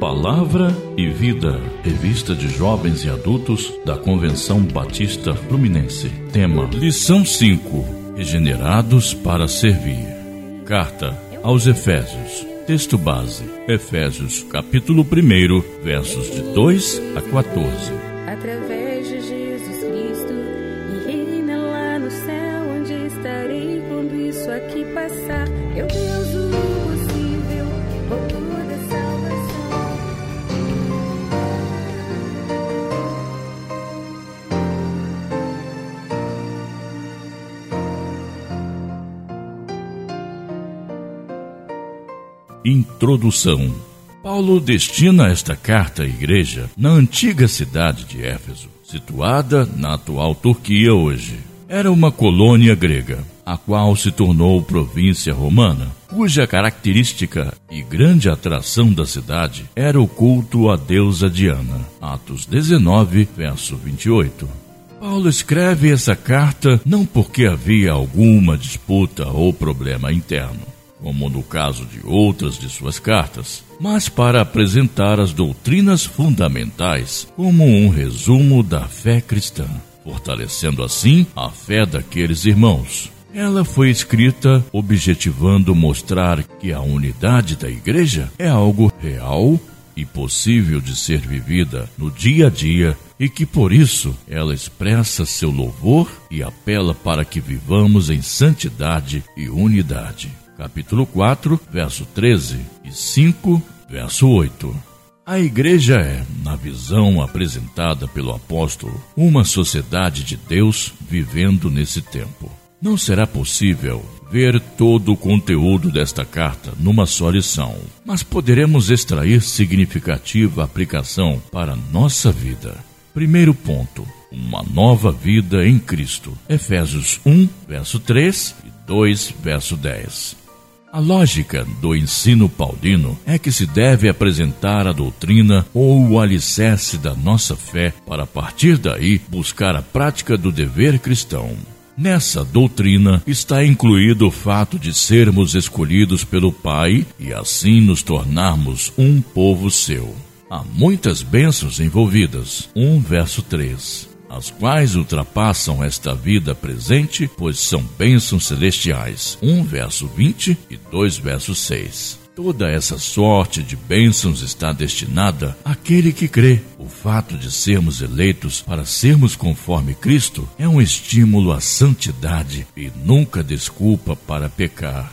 Palavra e Vida, revista de jovens e adultos da Convenção Batista Fluminense. Tema: Lição 5: Regenerados para servir. Carta aos Efésios. Texto base: Efésios, capítulo 1, versos de 2 a 14. Através de Jesus Cristo, e reina lá no céu, onde estarei quando isso aqui passar. Introdução. Paulo destina esta carta à igreja na antiga cidade de Éfeso, situada na atual Turquia hoje. Era uma colônia grega, a qual se tornou província romana, cuja característica e grande atração da cidade era o culto à deusa Diana. Atos 19, verso 28. Paulo escreve essa carta não porque havia alguma disputa ou problema interno, como no caso de outras de suas cartas, mas para apresentar as doutrinas fundamentais como um resumo da fé cristã, fortalecendo assim a fé daqueles irmãos. Ela foi escrita objetivando mostrar que a unidade da igreja é algo real e possível de ser vivida no dia a dia e que por isso ela expressa seu louvor e apela para que vivamos em santidade e unidade. Capítulo 4, verso 13 e 5, verso 8. A igreja é, na visão apresentada pelo apóstolo, uma sociedade de Deus vivendo nesse tempo. Não será possível ver todo o conteúdo desta carta numa só lição, mas poderemos extrair significativa aplicação para nossa vida. Primeiro ponto: uma nova vida em Cristo. Efésios 1, verso 3 e 2, verso 10. A lógica do ensino paulino é que se deve apresentar a doutrina ou o alicerce da nossa fé para a partir daí buscar a prática do dever cristão. Nessa doutrina está incluído o fato de sermos escolhidos pelo Pai e assim nos tornarmos um povo seu. Há muitas bênçãos envolvidas. 1 verso 3 as quais ultrapassam esta vida presente, pois são bênçãos celestiais. 1 verso 20 e 2 verso 6. Toda essa sorte de bênçãos está destinada àquele que crê. O fato de sermos eleitos para sermos conforme Cristo é um estímulo à santidade e nunca desculpa para pecar.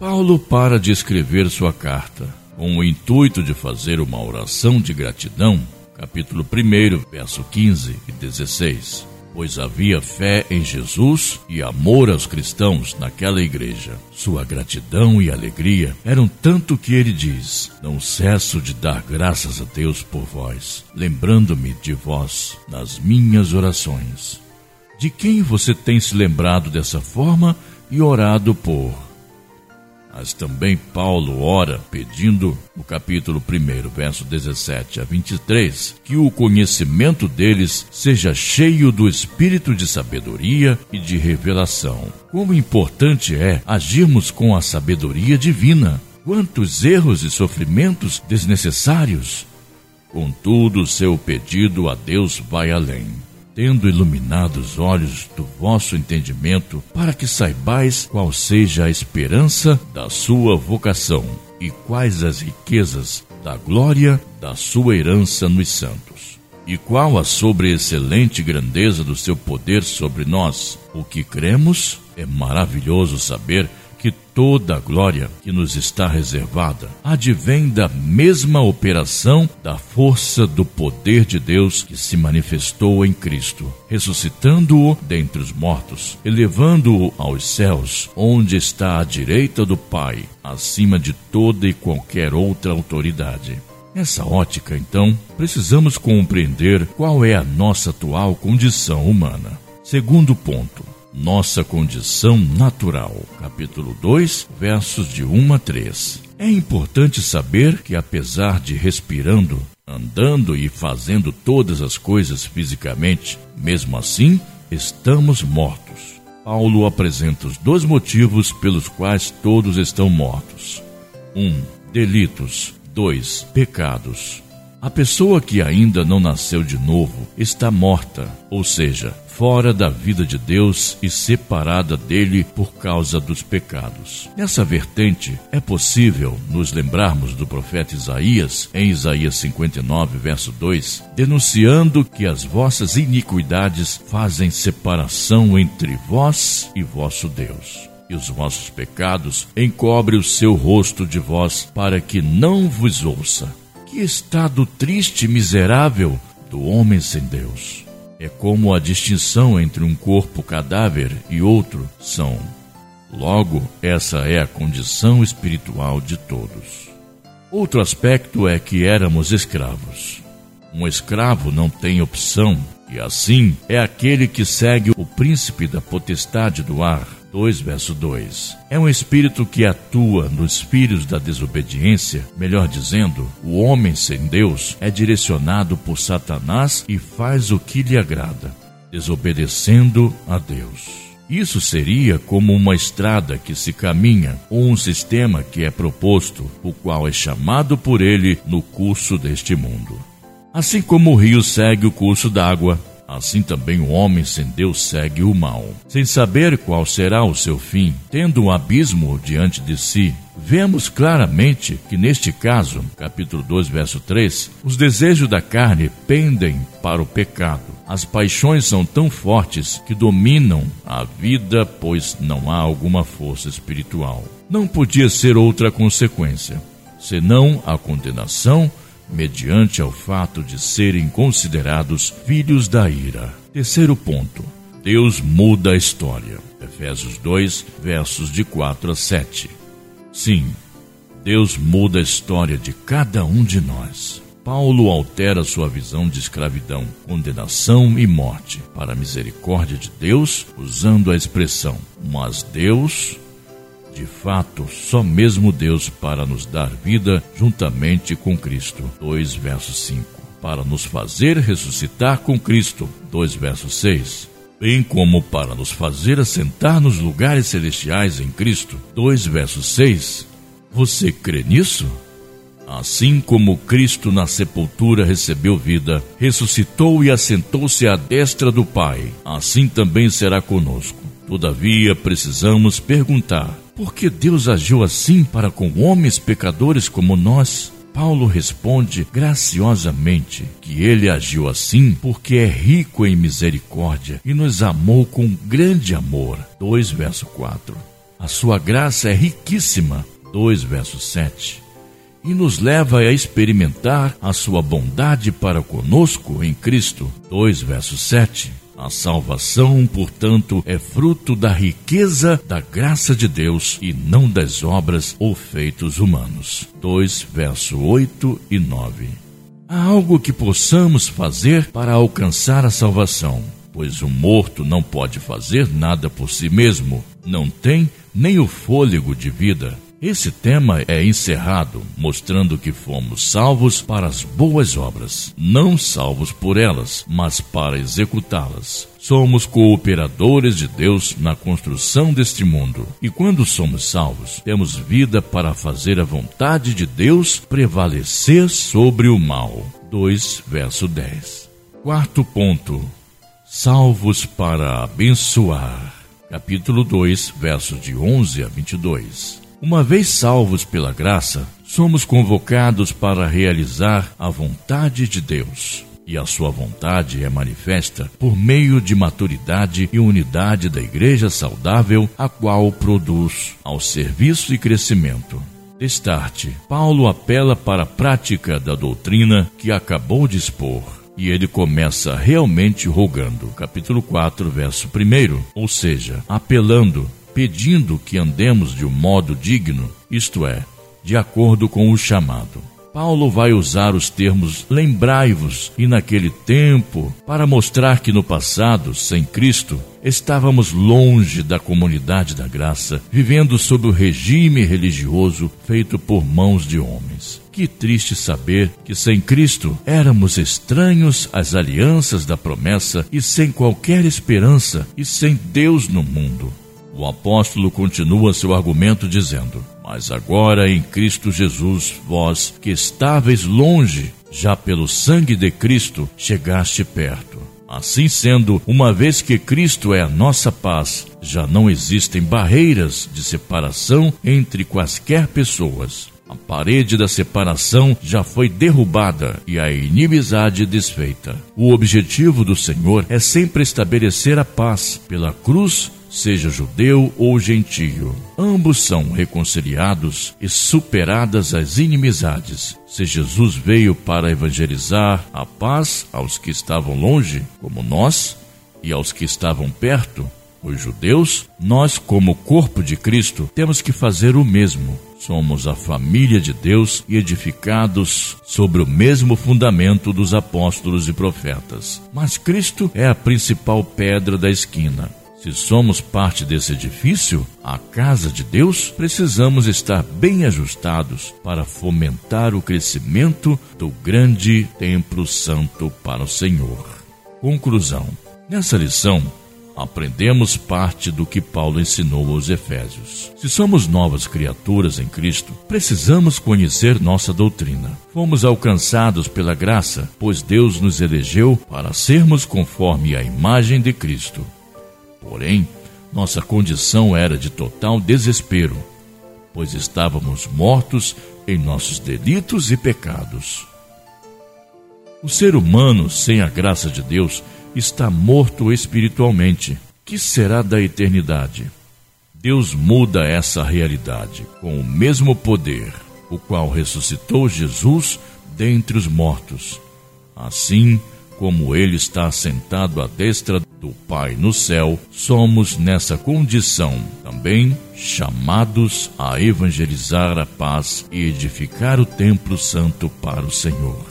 Paulo para de escrever sua carta com o intuito de fazer uma oração de gratidão capítulo 1, verso 15 e 16. Pois havia fé em Jesus e amor aos cristãos naquela igreja. Sua gratidão e alegria eram tanto que ele diz: Não cesso de dar graças a Deus por vós, lembrando-me de vós nas minhas orações. De quem você tem se lembrado dessa forma e orado por? Mas também Paulo ora pedindo, no capítulo 1, verso 17 a 23, que o conhecimento deles seja cheio do espírito de sabedoria e de revelação. Como importante é agirmos com a sabedoria divina. Quantos erros e sofrimentos desnecessários! Contudo, seu pedido a Deus vai além tendo iluminado os olhos do vosso entendimento, para que saibais qual seja a esperança da sua vocação e quais as riquezas da glória da sua herança nos santos. E qual a sobreexcelente grandeza do seu poder sobre nós? O que cremos é maravilhoso saber que toda a glória que nos está reservada advém da mesma operação da força do poder de Deus que se manifestou em Cristo, ressuscitando-o dentre os mortos, elevando-o aos céus, onde está à direita do Pai, acima de toda e qualquer outra autoridade. Nessa ótica, então, precisamos compreender qual é a nossa atual condição humana. Segundo ponto, nossa condição natural. Capítulo 2, versos de 1 a 3. É importante saber que, apesar de respirando, andando e fazendo todas as coisas fisicamente, mesmo assim, estamos mortos. Paulo apresenta os dois motivos pelos quais todos estão mortos. 1. Um, delitos. 2. Pecados. A pessoa que ainda não nasceu de novo está morta, ou seja, fora da vida de Deus e separada dele por causa dos pecados. Nessa vertente, é possível nos lembrarmos do profeta Isaías, em Isaías 59, verso 2, denunciando que as vossas iniquidades fazem separação entre vós e vosso Deus e os vossos pecados encobre o seu rosto de vós para que não vos ouça. Que estado triste e miserável do homem sem Deus. É como a distinção entre um corpo cadáver e outro são. Logo, essa é a condição espiritual de todos. Outro aspecto é que éramos escravos. Um escravo não tem opção, e assim é aquele que segue o príncipe da potestade do ar 2, verso 2. É um espírito que atua nos filhos da desobediência, melhor dizendo, o homem sem Deus é direcionado por Satanás e faz o que lhe agrada, desobedecendo a Deus. Isso seria como uma estrada que se caminha ou um sistema que é proposto, o qual é chamado por ele no curso deste mundo. Assim como o rio segue o curso d'água, Assim também o homem sem Deus segue o mal, sem saber qual será o seu fim, tendo um abismo diante de si. Vemos claramente que neste caso, capítulo 2, verso 3, os desejos da carne pendem para o pecado. As paixões são tão fortes que dominam a vida, pois não há alguma força espiritual. Não podia ser outra consequência, senão a condenação mediante ao fato de serem considerados filhos da ira. Terceiro ponto. Deus muda a história. Efésios 2, versos de 4 a 7. Sim, Deus muda a história de cada um de nós. Paulo altera sua visão de escravidão, condenação e morte para a misericórdia de Deus, usando a expressão: Mas Deus de fato, só mesmo Deus para nos dar vida juntamente com Cristo. 2 verso 5. Para nos fazer ressuscitar com Cristo. 2 verso 6. Bem como para nos fazer assentar nos lugares celestiais em Cristo. 2 verso 6. Você crê nisso? Assim como Cristo na sepultura recebeu vida, ressuscitou e assentou-se à destra do Pai, assim também será conosco. Todavia, precisamos perguntar: por que Deus agiu assim para com homens pecadores como nós? Paulo responde graciosamente que ele agiu assim porque é rico em misericórdia e nos amou com grande amor. 2 verso 4. A sua graça é riquíssima. 2 verso 7. E nos leva a experimentar a sua bondade para conosco em Cristo. 2 verso 7. A salvação, portanto, é fruto da riqueza da graça de Deus e não das obras ou feitos humanos. 2, verso 8 e 9. Há algo que possamos fazer para alcançar a salvação, pois o morto não pode fazer nada por si mesmo, não tem nem o fôlego de vida. Esse tema é encerrado, mostrando que fomos salvos para as boas obras, não salvos por elas, mas para executá-las. Somos cooperadores de Deus na construção deste mundo, e quando somos salvos, temos vida para fazer a vontade de Deus prevalecer sobre o mal. 2 verso 10. Quarto ponto: salvos para abençoar. Capítulo 2, versos de 11 a 22. Uma vez salvos pela graça, somos convocados para realizar a vontade de Deus. E a sua vontade é manifesta por meio de maturidade e unidade da igreja saudável, a qual produz ao serviço e crescimento. Destarte, Paulo apela para a prática da doutrina que acabou de expor. E ele começa realmente rogando, capítulo 4, verso 1, ou seja, apelando pedindo que andemos de um modo digno, isto é, de acordo com o chamado. Paulo vai usar os termos lembrai-vos e naquele tempo para mostrar que no passado, sem Cristo, estávamos longe da comunidade da graça, vivendo sob o regime religioso feito por mãos de homens. Que triste saber que sem Cristo éramos estranhos às alianças da promessa e sem qualquer esperança e sem Deus no mundo. O apóstolo continua seu argumento dizendo: Mas agora em Cristo Jesus, vós que estáveis longe, já pelo sangue de Cristo chegaste perto. Assim sendo, uma vez que Cristo é a nossa paz, já não existem barreiras de separação entre quaisquer pessoas. A parede da separação já foi derrubada e a inimizade desfeita. O objetivo do Senhor é sempre estabelecer a paz pela cruz seja judeu ou gentio. Ambos são reconciliados e superadas as inimizades. Se Jesus veio para evangelizar a paz aos que estavam longe, como nós, e aos que estavam perto, os judeus, nós, como corpo de Cristo, temos que fazer o mesmo. Somos a família de Deus e edificados sobre o mesmo fundamento dos apóstolos e profetas. Mas Cristo é a principal pedra da esquina. Se somos parte desse edifício, a casa de Deus, precisamos estar bem ajustados para fomentar o crescimento do grande templo santo para o Senhor. Conclusão: Nessa lição, aprendemos parte do que Paulo ensinou aos Efésios. Se somos novas criaturas em Cristo, precisamos conhecer nossa doutrina. Fomos alcançados pela graça, pois Deus nos elegeu para sermos conforme a imagem de Cristo. Porém, nossa condição era de total desespero, pois estávamos mortos em nossos delitos e pecados. O ser humano, sem a graça de Deus, está morto espiritualmente. Que será da eternidade? Deus muda essa realidade com o mesmo poder, o qual ressuscitou Jesus dentre os mortos. Assim, como ele está sentado à destra do Pai no céu, somos nessa condição também chamados a evangelizar a paz e edificar o templo santo para o Senhor.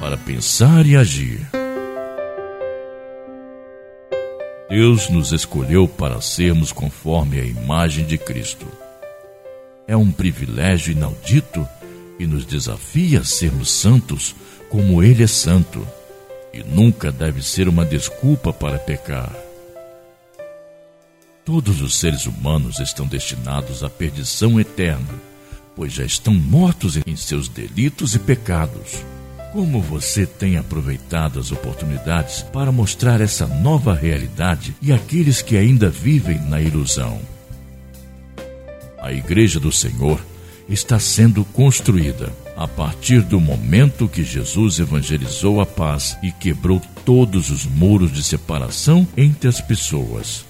Para pensar e agir. Deus nos escolheu para sermos conforme a imagem de Cristo. É um privilégio inaudito e nos desafia a sermos santos como Ele é santo, e nunca deve ser uma desculpa para pecar. Todos os seres humanos estão destinados à perdição eterna, pois já estão mortos em seus delitos e pecados. Como você tem aproveitado as oportunidades para mostrar essa nova realidade e aqueles que ainda vivem na ilusão? A Igreja do Senhor está sendo construída a partir do momento que Jesus evangelizou a paz e quebrou todos os muros de separação entre as pessoas.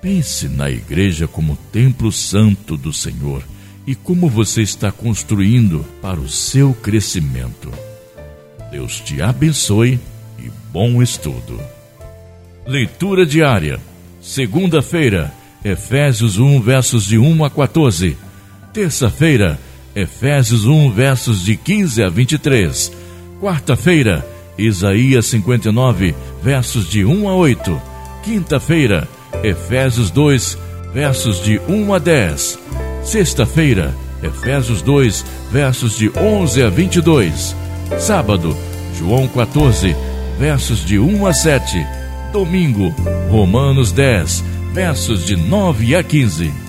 Pense na igreja como templo santo do Senhor e como você está construindo para o seu crescimento. Deus te abençoe e bom estudo. Leitura diária. Segunda-feira, Efésios 1, versos de 1 a 14. Terça-feira, Efésios 1, versos de 15 a 23. Quarta-feira, Isaías 59, versos de 1 a 8. Quinta-feira, Efésios 2, versos de 1 a 10. Sexta-feira, Efésios 2, versos de 11 a 22. Sábado, João 14, versos de 1 a 7. Domingo, Romanos 10, versos de 9 a 15.